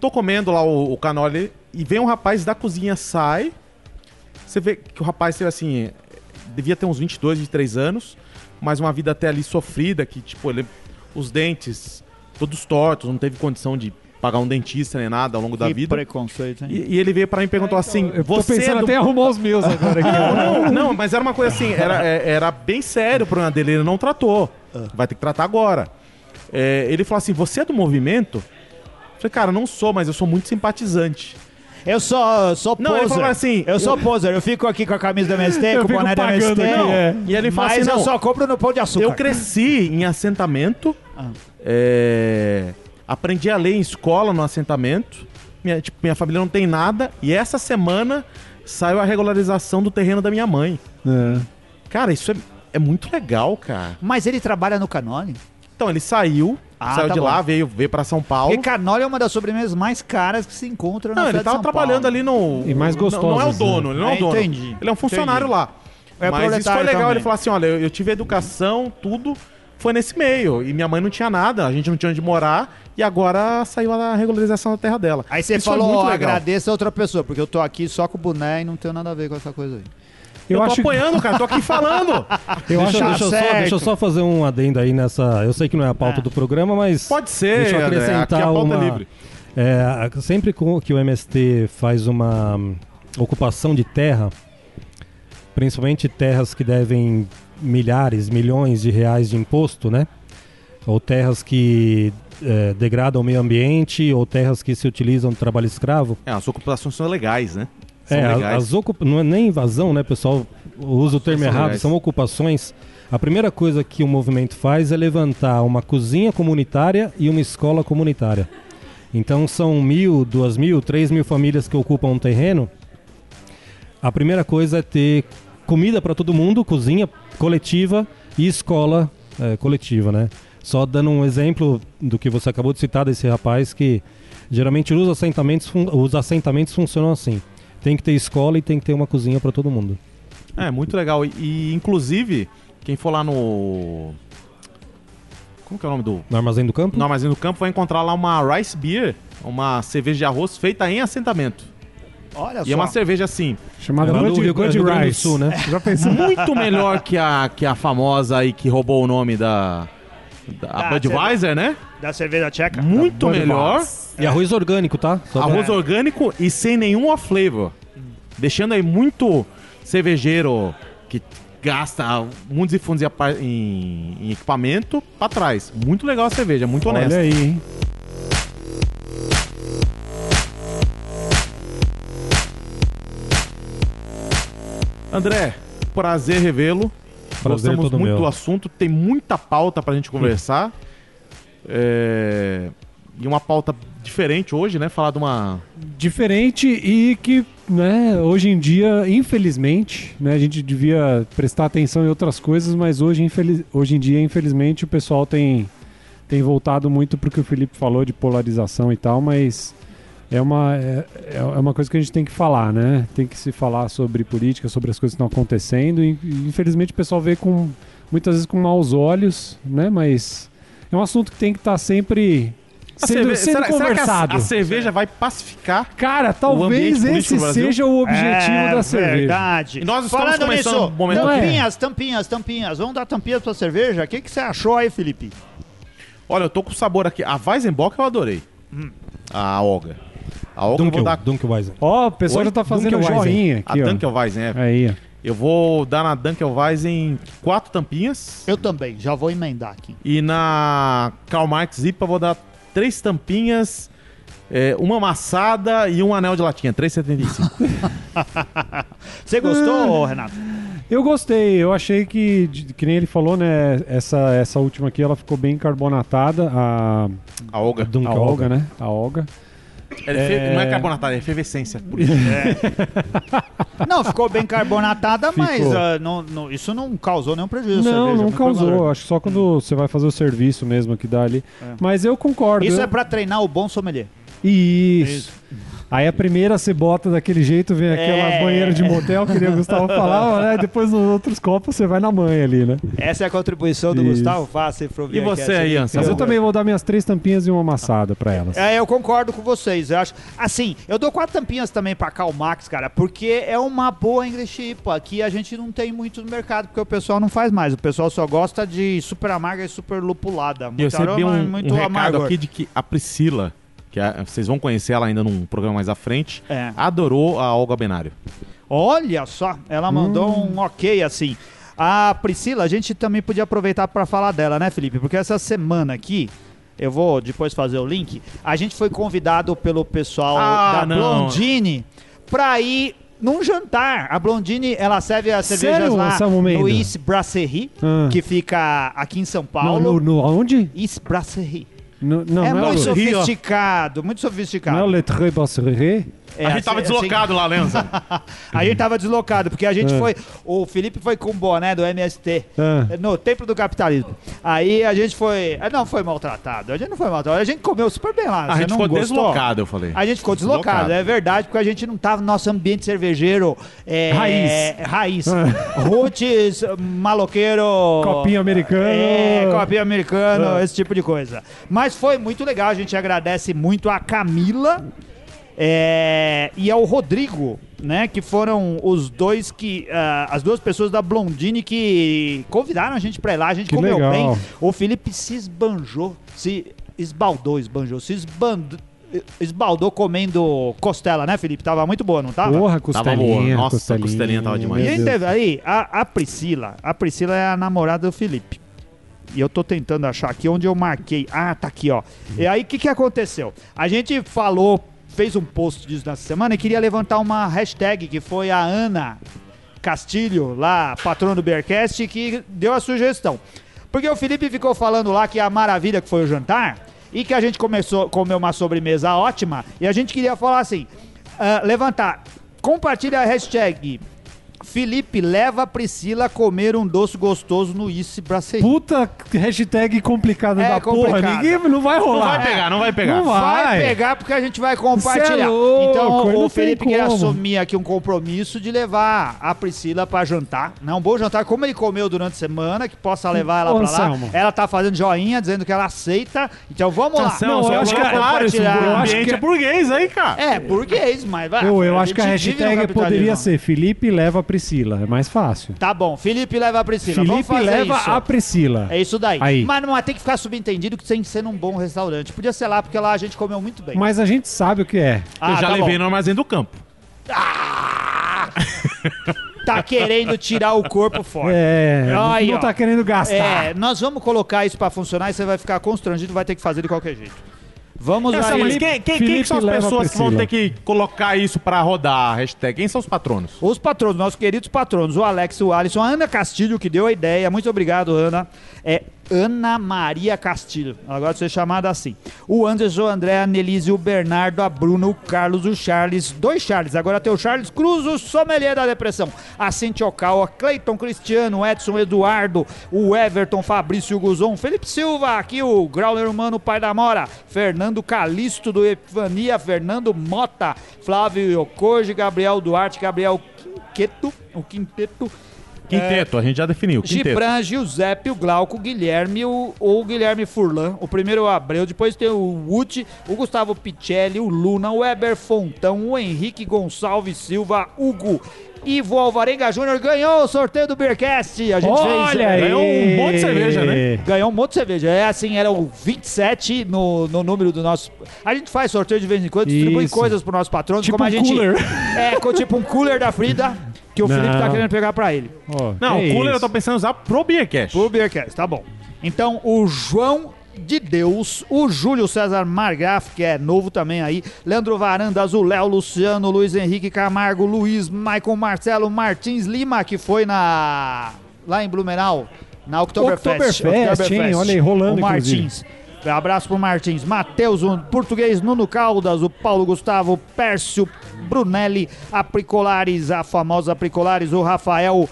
Tô comendo lá o, o canole. E vem um rapaz da cozinha, sai. Você vê que o rapaz teve assim. Devia ter uns 22, 23 anos. Mas uma vida até ali sofrida. Que, tipo, ele, os dentes todos tortos. Não teve condição de pagar um dentista nem nada ao longo da que vida. preconceito, hein? E, e ele veio pra mim e perguntou assim: Eu tô Você é pensando do até em arrumar os meus agora aqui. não, não, não, mas era uma coisa assim, era, é, era bem sério o problema dele, ele não tratou. Vai ter que tratar agora. É, ele falou assim: você é do movimento? Eu falei, cara, não sou, mas eu sou muito simpatizante. Eu sou, sou Não, ele poser. falou assim, eu sou eu- poser. Eu fico aqui com a camisa do MST, Eu com o boné do pagando MST. é. E ele falou mas assim: eu não, só compro no pão de açúcar. eu cresci em assentamento, Ah. é, aprendi a ler em escola no assentamento. Minha, tipo, minha família não tem nada. E essa semana saiu a regularização do terreno da minha mãe. É. Cara, isso é, é muito legal, cara. Mas ele trabalha no Canoli? Então, ele saiu, Ah, saiu tá de bom. lá, veio, veio pra São Paulo. Porque Canoli é uma das sobremesas mais caras que se encontra na Não, ele tava trabalhando Paulo. ali no. E mais não- Não é o gostosas, dono, né? ele não é o Ah, dono. entendi. Ele é um funcionário Entendi. lá. É Mas isso foi legal. também. Ele falou assim: olha, eu, eu tive educação, tudo foi nesse meio. E minha mãe não tinha nada, a gente não tinha onde morar. E agora saiu a regularização da terra dela. Aí você Isso falou, legal. agradeça a outra pessoa, porque eu tô aqui só com o boné e não tenho nada a ver com essa coisa aí. Eu, Eu, tô acho, apoiando, cara, tô aqui falando. eu deixa, acho deixa eu só, deixa eu só fazer um adendo aí nessa. Eu sei que não é a pauta Ah. do programa, mas. Pode ser, Deixa eu acrescentar aqui a pauta uma- é livre. É, sempre com- que o MST faz uma hum, ocupação de terra, principalmente terras que devem milhares, milhões de reais de imposto, né? Ou terras que é, degradam o meio ambiente, ou terras que se utilizam do trabalho escravo. É, as ocupações são legais, né? São É, legais. as ocupa... não é nem invasão, né, pessoal? Usa o termo são errado, legais. são ocupações. A primeira coisa que o movimento faz é levantar uma cozinha comunitária e uma escola comunitária. Então são mil, duas mil, três mil famílias que ocupam um terreno. A primeira coisa é ter comida para todo mundo, cozinha coletiva e escola eh, coletiva, né? Só dando um exemplo do que você acabou de citar desse rapaz que geralmente os assentamentos, os assentamentos funcionam assim. Tem que ter escola e tem que ter uma cozinha para todo mundo. É, muito legal. E, e, inclusive, quem for lá no. Como que é o nome do. No Armazém do Campo? No Armazém do Campo vai encontrar lá uma Rice Beer, uma cerveja de arroz feita em assentamento. Olha E é uma cerveja assim, chamada Lá do Rio Grande do Rice. Sul, né? Já pensou? muito melhor que a, que a famosa aí que roubou o nome da. da a Ah, Budweiser, né? Da cerveja tcheca? Muito melhor. E arroz orgânico, tá? Só Arroz orgânico e sem nenhum off flavor. Deixando aí muito cervejeiro que gasta mundos e fundos em- em equipamento pra trás. Muito legal a cerveja, muito honesta. Olha aí, hein? André, prazer revê-lo. Prazer Gostamos muito meu. do assunto, tem muita pauta pra gente conversar. É, E uma pauta diferente hoje, né? Falar de uma. Diferente e que, né, hoje em dia, infelizmente, né, a gente devia prestar atenção em outras coisas, mas hoje, infeliz... hoje em dia, infelizmente, o pessoal tem, tem voltado muito pro que o Felipe falou de polarização e tal, mas é uma, é, é uma coisa que a gente tem que falar, né? Tem que se falar sobre política, sobre as coisas que estão acontecendo e, infelizmente, o pessoal vê com, muitas vezes com maus olhos, né? Mas é um assunto que tem que estar sempre A sendo, cerve- sendo será, será que a- conversado. a, cerveja vai pacificar? Cara, talvez esse seja o objetivo é da cerveja. verdade. E nós estamos Falando começando nisso, um é. tampinhas, tampinhas, tampinhas. Vamos dar tampinhas pra cerveja? O que, que você achou aí, Felipe? Olha, eu tô com sabor aqui. A Weizenbock eu adorei. A Olga. A Olga vou Dunkel, dar. Dunkelweizen. Ó, o pessoal Oi? já tá fazendo joinha A aqui, ó. Dunkelweizen, é. Aí. Eu vou dar na Dunkelweizen quatro tampinhas. Eu também, já vou emendar aqui. E na Karl Marx IPA eu vou dar três tampinhas, é, uma amassada e um anel de latinha, 3,75. Você gostou, Renato? Eu gostei, eu achei que, que nem ele falou, né? Essa, essa última aqui ela ficou bem carbonatada. A, A Olga. a Olga, né? A Olga. É É. Não é carbonatada, é efervescência. Por isso. Não, ficou bem carbonatada, mas Ficou. ah, não- não- isso não causou nenhum prejuízo. à Não, cerveja, não muito pelo causou. contrário. Acho que só quando você vai fazer o serviço mesmo que dá ali. É. Mas eu concordo. Isso eu- é pra treinar o bom sommelier. Isso. Aí a primeira você bota daquele jeito, vem aquela É. banheira de motel que nem o Gustavo falava, né? Depois nos outros copos você vai na manha ali, né? Essa é a contribuição do Isso. Gustavo Fácil pro E você aí, Anselmo? Mas eu também vou dar minhas três tampinhas e uma amassada pra elas. É, eu concordo com vocês. Eu acho. Assim, eu dou quatro tampinhas também pra Cal Max, cara, porque é uma boa English IPA. Aqui a gente não tem muito no mercado, porque o pessoal não faz mais. O pessoal só gosta de super amarga e super lupulada. E eu Muito recebi aroma um, muito um recado amargor. aqui de que a Priscila, que a- vocês vão conhecer ela ainda num programa mais à frente, É. adorou a Olga Benário. Olha só, ela mandou Hum. um ok assim. A Priscila, a gente também podia aproveitar para falar dela, né, Felipe? Porque essa semana aqui, eu vou depois fazer o link, a gente foi convidado pelo pessoal Ah, da não. Blondine pra ir num jantar. A Blondine, ela serve as cervejas Sério, lá no East Brasserie, Ah. que fica aqui em São No, Paulo. no, no, aonde? East Brasserie. No, não, é não, muito é o, Rio. sofisticado, muito não é sofisticado. Le Très Brasserie? É, a gente assim- tava assim- deslocado lá, Lenza. A gente tava deslocado, porque a gente É. foi. O Felipe foi com o boné do MST. Ah. No Templo do Capitalismo. Aí a gente foi. ah, Não foi maltratado. A gente não foi maltratado. A gente comeu super bem lá. A gente não ficou gostou? deslocado, eu falei. A gente ficou deslocado, Deslocado. é verdade, porque a gente não tava no nosso ambiente cervejeiro. é, Raiz. Raiz. Ah. Roots, maloqueiro. Copinho americano. É, copinho americano, esse tipo de coisa. Mas foi muito legal, a gente agradece muito a Camila é, e ao Rodrigo, né? Que foram os dois que. ah, as duas pessoas da Blondine que convidaram a gente pra ir lá. A gente Que comeu legal. bem. O Felipe se esbanjou, se esbaldou, esbanjou, se esbandou. Esbaldou comendo costela, né, Felipe? Tava muito boa, não tava? Porra, Tava boa. costelinha. Nossa, a costelinha tava demais. E aí teve aí a, a Priscila. A Priscila é a namorada do Felipe. E eu tô tentando achar aqui onde eu marquei. Ah, tá aqui, ó. E aí o que, que aconteceu? A gente falou, fez um post disso nessa semana e queria levantar uma hashtag que foi a Ana Castilho, lá, patrona do Bearcast, que deu a sugestão. Porque o Felipe ficou falando lá que a maravilha que foi o jantar e que a gente começou comer uma sobremesa ótima e a gente queria falar assim, ah, levantar, compartilha a hashtag Felipe leva a Priscila a comer um doce gostoso no Ice Brasserie. Puta hashtag complicada É da porra. Ninguém não vai Não rolar. vai pegar, não vai pegar. Não Vai vai. pegar porque a gente vai compartilhar. É louco, então não o Felipe como. assumir aqui um compromisso de levar a Priscila pra jantar, né? Um bom jantar, como ele comeu durante a semana, que possa levar ela Ô, pra lá. Ela tá fazendo joinha, dizendo que ela aceita. Então vamos lá. Anselmo, Não, eu é acho que- claro, esse ambiente é burguês aí, cara. É, burguês, mas vai. Eu, eu acho que a hashtag poderia ser Felipe leva a Priscila. É mais fácil. Tá bom, Felipe leva a Priscila. Vamos Felipe fazer leva isso. a Priscila. É isso daí. Aí. Mas não mas tem que ficar subentendido que tem que ser num bom restaurante. Podia ser lá, porque lá a gente comeu muito bem. Mas a gente sabe o que é. Ah, eu já tá levei bom. no armazém do campo. Tá querendo tirar o corpo fora. É, Aí, não ó. tá querendo gastar. É, nós vamos colocar isso pra funcionar e você vai ficar constrangido, vai ter que fazer de qualquer jeito. Vamos Essa, aí. mas quem, quem, quem são as pessoas que vão ter que colocar isso pra rodar a hashtag? Quem são os patronos? Os patronos, nossos queridos patronos, o Alex, o Alisson, a Ana Castilho, que deu a ideia. Muito obrigado, Ana. É Ana Maria Castilho. Ela gosta de ser chamada assim. O Anderson, o André, a Nelise, o Bernardo, a Bruna, o Carlos, o Charles. Dois Charles. Agora tem o Charles Cruz, o sommelier da depressão. A Cintia Ocal, Cleiton Cristiano, o Edson Eduardo, o Everton, Fabrício Guzon, Felipe Silva, aqui o Grauler Humano, pai da Mora. Fernando Calisto, do Epifania, Fernando Mota, Flávio Yokoji, Gabriel Duarte, Gabriel Quinqueto, o Quinteto, Quinteto, a gente já definiu. Quinteto. Gibran, Giuseppe, o Glauco, o Guilherme, o, o Guilherme Furlan. O primeiro é o Abreu, depois tem o Wood, o Gustavo Picelli, o Luna, o Weber Fontão, o Henrique Gonçalves Silva, Hugo. Ivo Alvarenga Júnior ganhou o sorteio do Beercast. A gente Olha fez. aí. ganhou um monte de cerveja, né? Ganhou um monte de cerveja. É assim, eram 27 no, no número do nosso. A gente faz sorteio de vez em quando, distribui Isso. coisas pro nosso patrão. Tipo como a um gente. cooler. É, co- tipo um cooler da Frida. Que o Felipe tá querendo pegar pra ele. Ó, Não, que o cooler eu isso. tô pensando em usar pro Beercast. Pro Beercast, tá bom. Então, o João de Deus, o Júlio César Margraf, que é novo também aí, Leandro Varandas, o Léo Luciano, Luiz Henrique Camargo, Luiz, Maicon Marcelo Martins Lima, que foi na lá em Blumenau, na Oktoberfest. Oktoberfest, hein? Olha aí, rolando, o Martins. Abraço pro Martins. Matheus, o português, Nuno Caldas, o Paulo Gustavo, Pércio Brunelli, a Pricolares, a famosa Pricolares, o Rafael.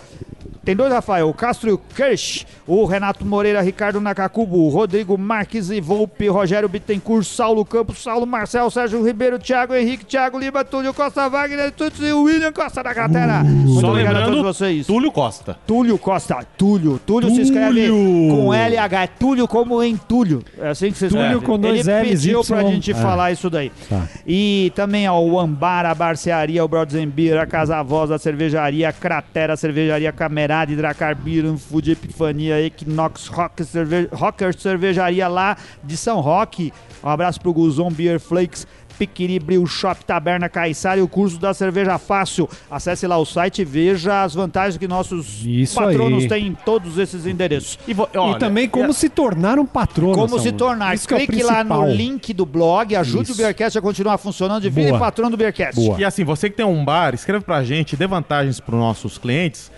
Tem dois Rafael, o Castro e o Kirsch, o Renato Moreira, Ricardo Nakakubo, o Rodrigo Marques e Volpe, Rogério Bittencourt, Saulo Campos, Saulo Marcel, Sérgio Ribeiro, Thiago Henrique, Thiago Lima, Túlio Costa Wagner, Tuts e o William Costa da Cratera. Muito Só obrigado a lembrando, todos vocês. Túlio Costa. Túlio Costa, Túlio. Túlio, se escreve com LH, é Túlio como entulho. É assim que se escreve. Túlio com dois Ele Ls, pediu Y. pra gente É. falar isso daí. Tá. E também ó, o Ambar, a Barcearia, o Brodzembir, a Casa Voz, a Cervejaria Cratera, a Cervejaria Camerade, Dracar Beer, Food Epifania, Equinox Rock, Cerve Rocker Cervejaria lá de São Roque. Um abraço pro Guzon Beer Flakes. Piquiri, Bril Shop, Taberna Caiçara e o curso da Cerveja Fácil. Acesse lá o site e veja as vantagens que nossos Isso patronos aí. têm em todos esses endereços. E, olha, e também como se tornar um patrono. Como se tornar. Isso é Clique lá no link do blog, ajude Isso. o Beercast a continuar funcionando e vire patrão do Beercast. Boa. E assim, você que tem um bar, escreve pra gente, dê vantagens pros nossos clientes.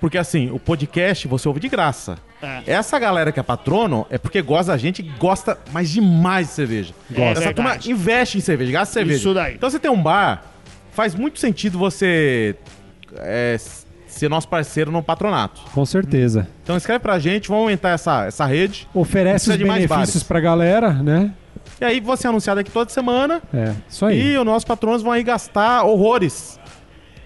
Porque assim, o podcast você ouve de graça. É. Essa galera que é patrono é porque gosta da gente e gosta mais demais de cerveja. Gosta. Essa É turma verdade. investe em cerveja, gasta em cerveja. Isso daí. Então você tem um bar, faz muito sentido você é, ser nosso parceiro no patronato. Com certeza. Então escreve pra gente, vamos aumentar essa, essa rede. Oferece os benefícios bares. pra galera, né? E aí você é anunciado aqui toda semana. É, isso aí. E os nossos patronos vão aí gastar horrores.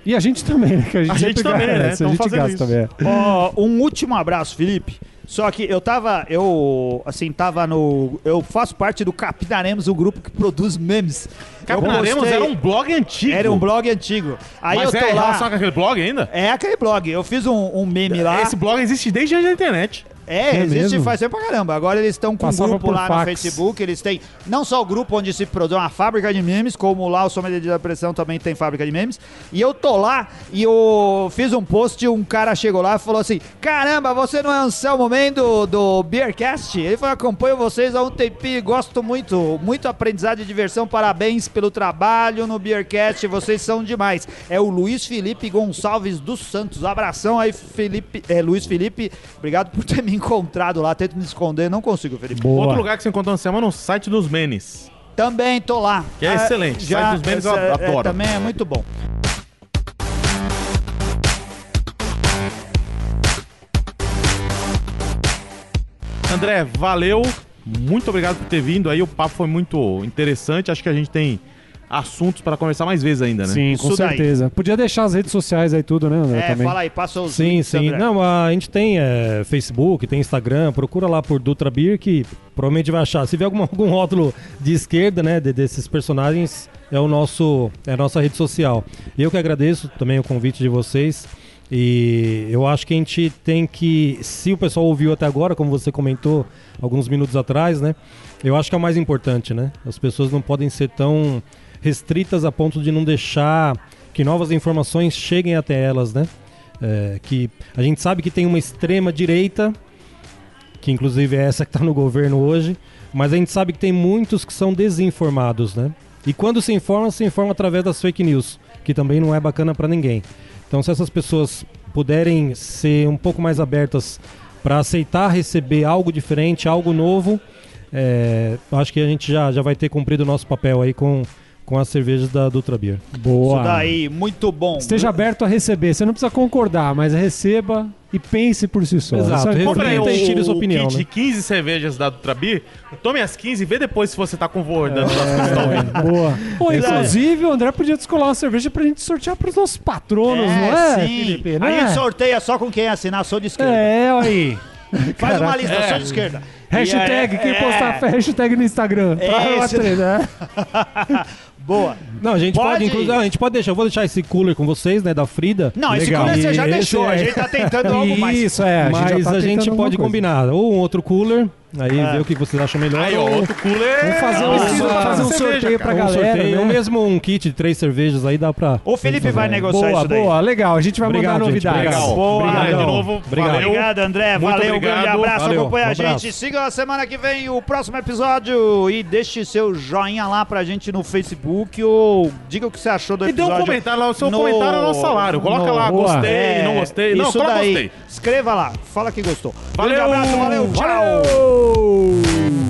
E a gente também, né? Que a gente, A gente também, gasta, né? A gente fazendo gasta isso. também. Ó, um último abraço, Felipe. Só que eu tava, eu, assim, tava no... Eu faço parte do Capinaremos, um grupo que produz memes. Capinaremos postei- era um blog antigo. Era um blog antigo. Aí Mas eu é tô em lá... relação àquele blog ainda? É aquele blog. Eu fiz um, um meme lá. Esse blog existe desde da internet. É, É existe mesmo? faz tempo pra caramba. Agora eles estão com um Passava grupo por lá no fax. Facebook. Eles têm não só o grupo onde se produz uma fábrica de memes, como lá o Sommelier da Pressão também tem fábrica de memes. E eu tô lá e eu fiz um post e um cara chegou lá e falou assim: Caramba, você não é Anselmo Man do, do Beercast? Ele falou: Acompanho vocês há um tempinho e gosto muito. Muito aprendizado e diversão. Parabéns pelo trabalho no Beercast. Vocês são demais. É o Luiz Felipe Gonçalves dos Santos. Abração aí, Felipe. É, Luiz Felipe. Obrigado por ter me encontrado lá. Tento me esconder, não consigo, Felipe. Boa. Outro lugar que você encontra no Anselmo é no site dos Menes. Também tô lá. Que é excelente. Site dos memes eu é, adoro. também é muito bom. André, valeu. Muito obrigado por ter vindo aí. O papo foi muito interessante. Acho que a gente tem assuntos para conversar mais vezes ainda, né? Sim, com Isso daí. certeza. Podia deixar as redes sociais aí tudo, né, André? É, também. fala aí, passa os Sim, links, sim. André. Não, a gente tem é, Facebook, tem Instagram, procura lá por Dutra Beer que provavelmente vai achar. Se vê algum, algum rótulo de esquerda, né, de- desses personagens, é o nosso é a nossa rede social. Eu que agradeço também o convite de vocês. E eu acho que a gente tem que, se o pessoal ouviu até agora, como você comentou alguns minutos atrás, né? Eu acho que é o mais importante, né? As pessoas não podem ser tão restritas a ponto de não deixar que novas informações cheguem até elas, né? É, que a gente sabe que tem uma extrema direita, que inclusive é essa que está no governo hoje, mas a gente sabe que tem muitos que são desinformados, né? E quando se informa, se informa através das fake news, que também não é bacana para ninguém. Então, se essas pessoas puderem ser um pouco mais abertas para aceitar receber algo diferente, algo novo, é, acho que a gente já, já vai ter cumprido o nosso papel aí com, com as cervejas da Dutra Beer. Boa. Isso daí, muito bom. Esteja aberto a receber. Você não precisa concordar, mas receba e pense por si só. Exato. Isso é Compre aí. Reflita e tire o, sua o opinião, kit né? de 15 cervejas da Dutrabir. Tome as 15 e vê depois se você tá concordando com as coisas que estão ouvindo. É, boa. Pô, aí. inclusive, o André podia descolar uma cerveja pra gente sortear pros nossos patronos, É, não é, sim. Felipe? Aí Não a gente é? sorteia só com quem assinar, sou de esquerda. É, olha aí. Faz uma Caraca. lista, É. sou de esquerda. Hashtag, é, quem é, postar hashtag no Instagram. É Pra isso. bater, né? Boa. Não, a gente pode, Pode? inclusive, a gente pode deixar, eu vou deixar esse cooler com vocês, né, da Frida. Não, esse Legal. cooler você já E deixou. esse A é- gente tá tentando algo mais. Isso, é. A gente Mas tá a gente pode coisa. combinar. Ou um outro cooler, aí É. ver o que vocês acham melhor. Aí, ou outro cooler. Vamos fazer um, Ah, fazer um cerveja, sorteio pra cara. um galera, sorteio, né? ou mesmo um kit de três cervejas aí dá pra. O Felipe vai negociar Boa, isso daí. boa, legal. A gente vai Obrigado, mandar gente, novidades. obrigado. Boa. Obrigado de novo. Obrigado. Valeu. Obrigado, André. Muito Valeu, um obrigado. grande abraço. Valeu, Acompanha um a gente. Siga a semana que vem o próximo episódio e deixe seu joinha lá pra gente no Facebook ou diga o que você achou do E dê um episódio. comentário lá, o seu no- comentário é nosso salário. Coloca no- lá, gostei, É, não gostei. Não, isso coloca daí. gostei. Escreva lá, fala que gostou. Valeu, Grande abraço, valeu, tchau. Valeu!